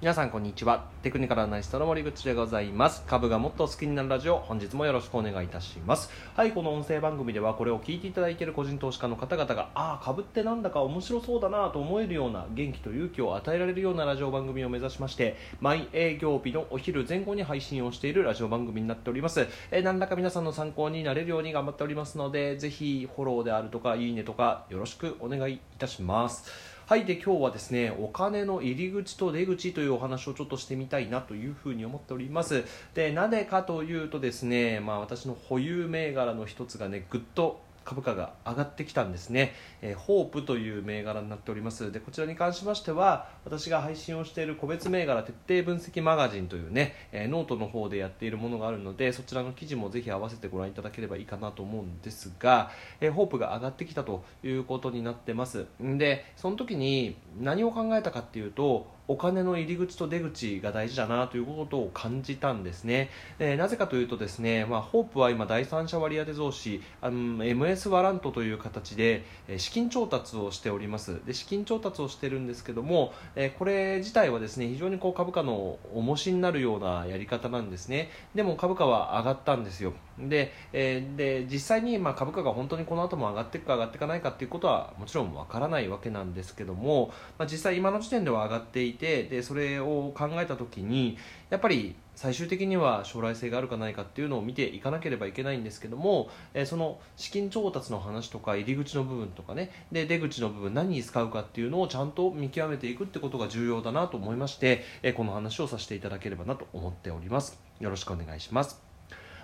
皆さんこんにちは。テクニカルアナリストの森口でございます。株がもっと好きになるラジオ本日もよろしくお願いいたします。はいこの音声番組ではこれを聞いていただいている個人投資家の方々がああ株ってなんだか面白そうだなと思えるような元気と勇気を与えられるようなラジオ番組を目指しまして毎営業日のお昼前後に配信をしているラジオ番組になっております。えー何らか皆さんの参考になれるように頑張っておりますのでぜひフォローであるとかいいねとかよろしくお願いいたします。はいで今日はですねお金の入り口と出口というお話をちょっとしてみたいなというふうに思っております。でなぜかというとですねまあ私の保有銘柄の一つがねぐっと株価が上がってきたんですね、えーホープという銘柄になっております。でこちらに関しましては私が配信をしている個別銘柄徹底分析マガジンというね、えーノートの方でやっているものがあるのでそちらの記事もぜひ合わせてご覧いただければいいかなと思うんですが、えーホープが上がってきたということになってます。でその時に何を考えたかっていうとお金の入り口と出口が大事だなということを感じたんですね、えーなぜかというとですね、まあ、ホープは今第三者割当増資あの MS ワラントという形でえ資金調達をしております。で資金調達をしてるんですけども、えーこれ自体はですね非常にこう株価の重しになるようなやり方なんですね。でも株価は上がったんですよ。で,、えーで実際にまあ株価が本当にこの後も上がっていくか上がっていかないかっていうことはもちろんわからないわけなんですけども、まあ、実際今の時点では上がっていてでそれを考えた時にやっぱり最終的には将来性があるかないかっていうのを見ていかなければいけないんですけども、えーその資金調達の話とか入り口の部分とかねで出口の部分何に使うかっていうのをちゃんと見極めていくってことが重要だなと思いまして、えーこの話をさせていただければなと思っております。よろしくお願いします。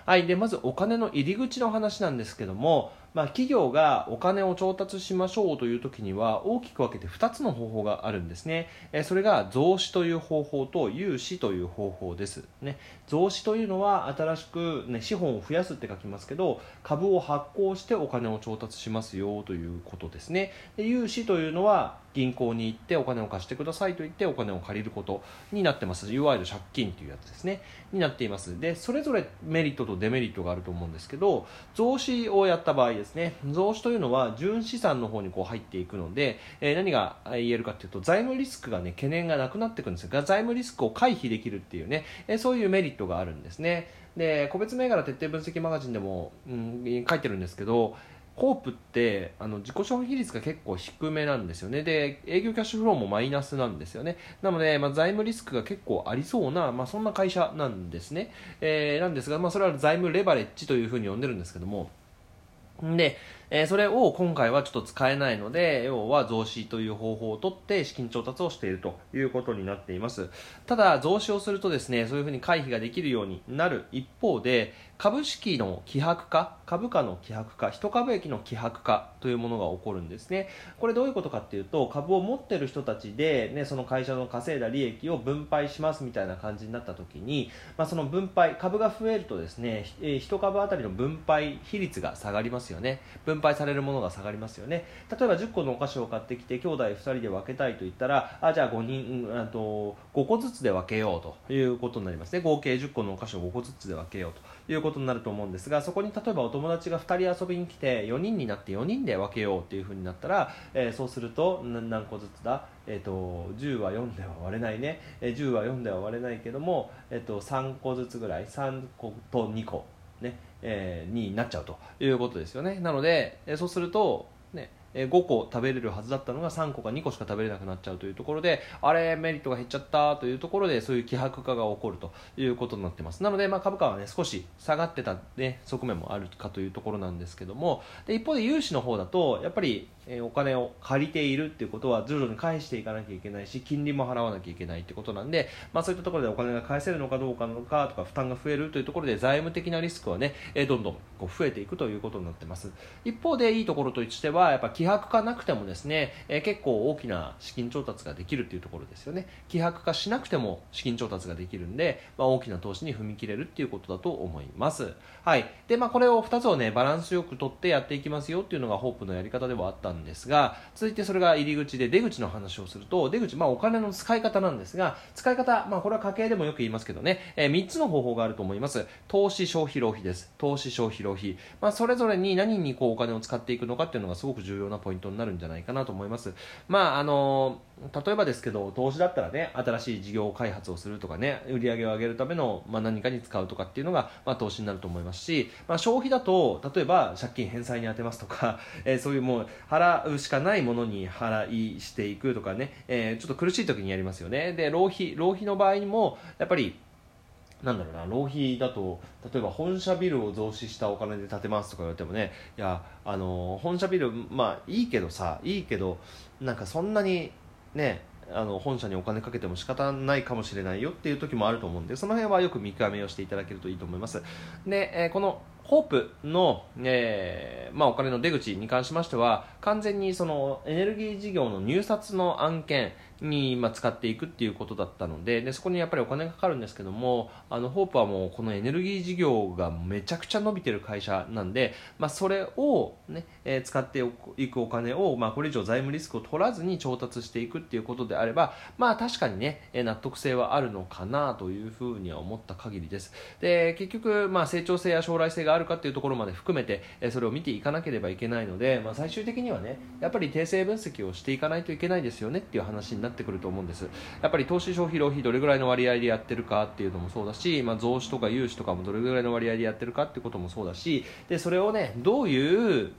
はい、でまずお金の入り口の話なんですけども、まあ、企業がお金を調達しましょうという時には大きく分けて2つの方法があるんですね、えそれが増資という方法と融資という方法です、ね、増資というのは新しく、ね、資本を増やすって書きますけど株を発行してお金を調達しますよということですね。で融資というのは銀行に行ってお金を貸してくださいと言ってお金を借りることになってます。いわゆる借金というやつですね。になっています。でそれぞれメリットとデメリットがあると思うんですけど増資をやった場合です。ね。増資というのは純資産の方にこう入っていくので、えー何が言えるかというと財務リスクがね懸念がなくなってくるんですが財務リスクを回避できるっていうね、えーそういうメリットがあるんですね。で個別銘柄徹底分析マガジンでも、うん、書いてるんですけどホープってあの自己消費率が結構低めなんですよね。で営業キャッシュフローもマイナスなんですよね。なので、まあ、財務リスクが結構ありそうな、まあ、そんな会社なんですね、えーなんですが、まあ、それは財務レバレッジというふうに呼んでるんですけどもで、えーそれを今回はちょっと使えないので要は増資という方法をとって資金調達をしているということになっています。ただ増資をするとですねそういうふうに回避ができるようになる一方で株式の希薄化株価の希薄化一株益の希薄化というものが起こるんですね。これどういうことかっていうと株を持っている人たちで、ね、その会社の稼いだ利益を分配しますみたいな感じになった時に、まあ、その分配株が増えるとですね一株当たりの分配比率が下がりますよね。分分配されるものが下がりますよね。例えば10個のお菓子を買ってきて兄弟2人で分けたいと言ったらあじゃあ5人うんあと5個ずつで分けようということになりますね。合計10個のお菓子を5個ずつで分けようということになると思うんですがそこに例えばお友達が2人遊びに来て4人になって4人で分けようっていうふうになったら、えーそうすると何個ずつだ、えー、と10は4では割れないね、えー10は4では割れないけども、えー、と3個ずつぐらい？3個と2個、ね。えーになっちゃうということですよね。なので、えそうすると、ねえー5個食べれるはずだったのが3個か2個しか食べれなくなっちゃうというところであれメリットが減っちゃったというところでそういう希薄化が起こるということになってます。なので、まあ、株価は、ね、少し下がってた、ね、側面もあるかというところなんですけどもで一方で融資の方だとやっぱり、お金を借りているっていうことは徐々に返していかなきゃいけないし金利も払わなきゃいけないってことなんで、まあ、そういったところでお金が返せるのかどうかのかとか負担が増えるというところで財務的なリスクはね、えどんどんこう増えていくということになってます。一方でいいところとしてはやっぱ希薄化なくてもですね、え結構大きな資金調達ができるっていうところですよね。希薄化しなくても資金調達ができるんで、まあ、大きな投資に踏み切れるっていうことだと思います。はい。でまあこれを2つをねバランスよく取ってやっていきますよっていうのがホープのやり方ではあったんんですが続いてそれが入り口で出口の話をすると出口、まあ、お金の使い方なんですが使い方、まあ、これは家計でもよく言いますけどね、えー、3つの方法があると思います。投資消費浪費です。投資消費浪費、まあ、それぞれに何にこうお金を使っていくのかっていうのがすごく重要なポイントになるんじゃないかなと思います。まああの例えばですけど投資だったらね新しい事業開発をするとかね売り上げを上げるための、まあ、何かに使うとかっていうのが、まあ、投資になると思いますし、まあ、消費だと例えば借金返済に充てますとか、えー、そういうもう払うしかないものに払いしていくとかね、えー、ちょっと苦しい時にやりますよね。で浪費浪費の場合にもやっぱりなんだろうな浪費だと例えば本社ビルを増資したお金で建てますとか言われてもね。いやあの本社ビルまあいいけどさいいけどなんかそんなにねあの本社にお金かけても仕方ないかもしれないよっていう時もあると思うんでその辺はよく見極めをしていただけるといいと思います。で、えー、このホープの、えーまあ、お金の出口に関しましては完全にそのエネルギー事業の入札の案件に、ま、使っていくっていうことだったのででそこにやっぱりお金がかかるんですけどもあのホープはもうこのエネルギー事業がめちゃくちゃ伸びてる会社なんで、まあ、それをね、えー、使っていくお金を、まあ、これ以上財務リスクを取らずに調達していくっていうことであればまあ確かにねえ納得性はあるのかなというふうには思った限りです。で結局、まあ、成長性や将来性があるかっていうところまで含めてえそれを見ていかなければいけないので、まあ、最終的にはねやっぱり訂正分析をしていかないといけないですよねっていう話にななってくると思うんです。やっぱり投資消費浪費どれぐらいの割合でやってるかっていうのもそうだし、まあ、増資とか融資とかもどれぐらいの割合でやってるかっていうこともそうだしでそれをねどういう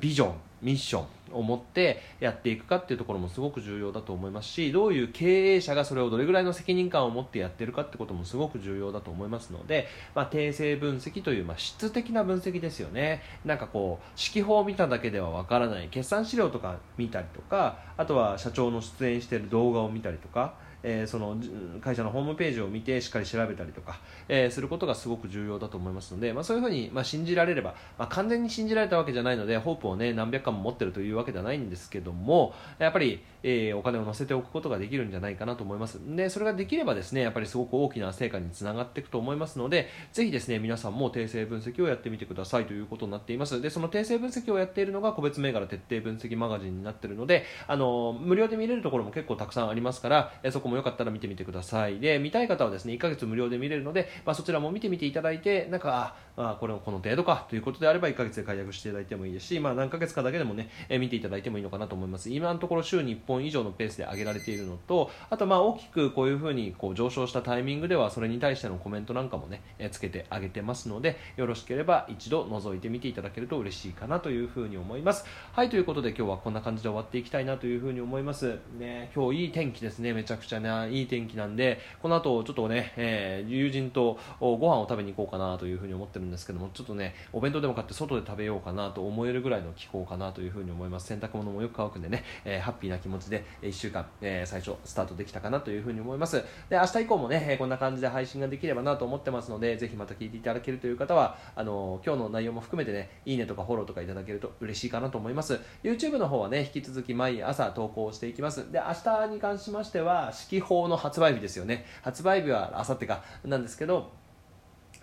ビジョンミッションを持ってやっていくかっていうところもすごく重要だと思いますしどういう経営者がそれをどれぐらいの責任感を持ってやってるかってこともすごく重要だと思いますので、まあ、定性分析という、まあ、質的な分析ですよね。なんかこう指揮法を見ただけではわからない。決算資料とか見たりとかあとは社長の出演している動画を見たりとかえー、その会社のホームページを見てしっかり調べたりとか、えー、することがすごく重要だと思いますので、まあ、そういうふうに、まあ、信じられれば、まあ、完全に信じられたわけじゃないのでホープを、ね、何百回も持ってるというわけではないんですけどもやっぱり、えー、お金を乗せておくことができるんじゃないかなと思います。でそれができればですねやっぱりすごく大きな成果につながっていくと思いますのでぜひですね皆さんも訂正分析をやってみてくださいということになっています。でその訂正分析をやっているのが個別銘柄徹底分析マガジンになっているのであの無料で見れるところも結構たくさんありますから、えそこもよかったら見てみてください。で見たい方はですね1ヶ月無料で見れるので、まあ、そちらも見てみていただいてなんかあこれこの程度かということであれば1ヶ月で解約していただいてもいいですし、まあ、何ヶ月かだけでもね、え見ていただいてもいいのかなと思います。今のところ週に本以上のペースで上げられているのとあとまあ大きくこういうふうにこう上昇したタイミングではそれに対してのコメントなんかもね、えつけてあげてますのでよろしければ一度覗いてみていただけると嬉しいかなというふうに思います。はいということで今日はこんな感じで終わっていきたいなというふうに思います。ね今日いい天気ですね。めちゃくちゃねいい天気なんでこの後ちょっとね、えー、友人とご飯を食べに行こうかなというふうに思ってるんですけどもちょっとねお弁当でも買って外で食べようかなと思えるぐらいの気候かなというふうに思います。洗濯物もよく乾くんでね、えー、ハッピーな気持ちで1週間、えー、最初スタートできたかなというふうに思います。で明日以降もね、えこんな感じで配信ができればなと思ってますのでぜひまた聞いていただけるという方はあの今日の内容も含めてねいいねとかフォローとかいただけると嬉しいかなと思います。YouTube の方はね引き続き毎朝投稿していきます。で明日に関しましては四季報の発売日ですよね。発売日は明後日か。なんですけど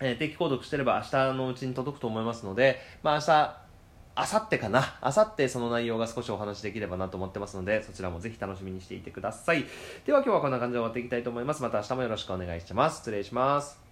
えー、定期購読してれば明日のうちに届くと思いますので、まあ明日、あさってかな。あさってその内容が少しお話できればなと思ってますので、そちらもぜひ楽しみにしていてください。では今日はこんな感じで終わっていきたいと思います。また明日もよろしくお願いします。失礼します。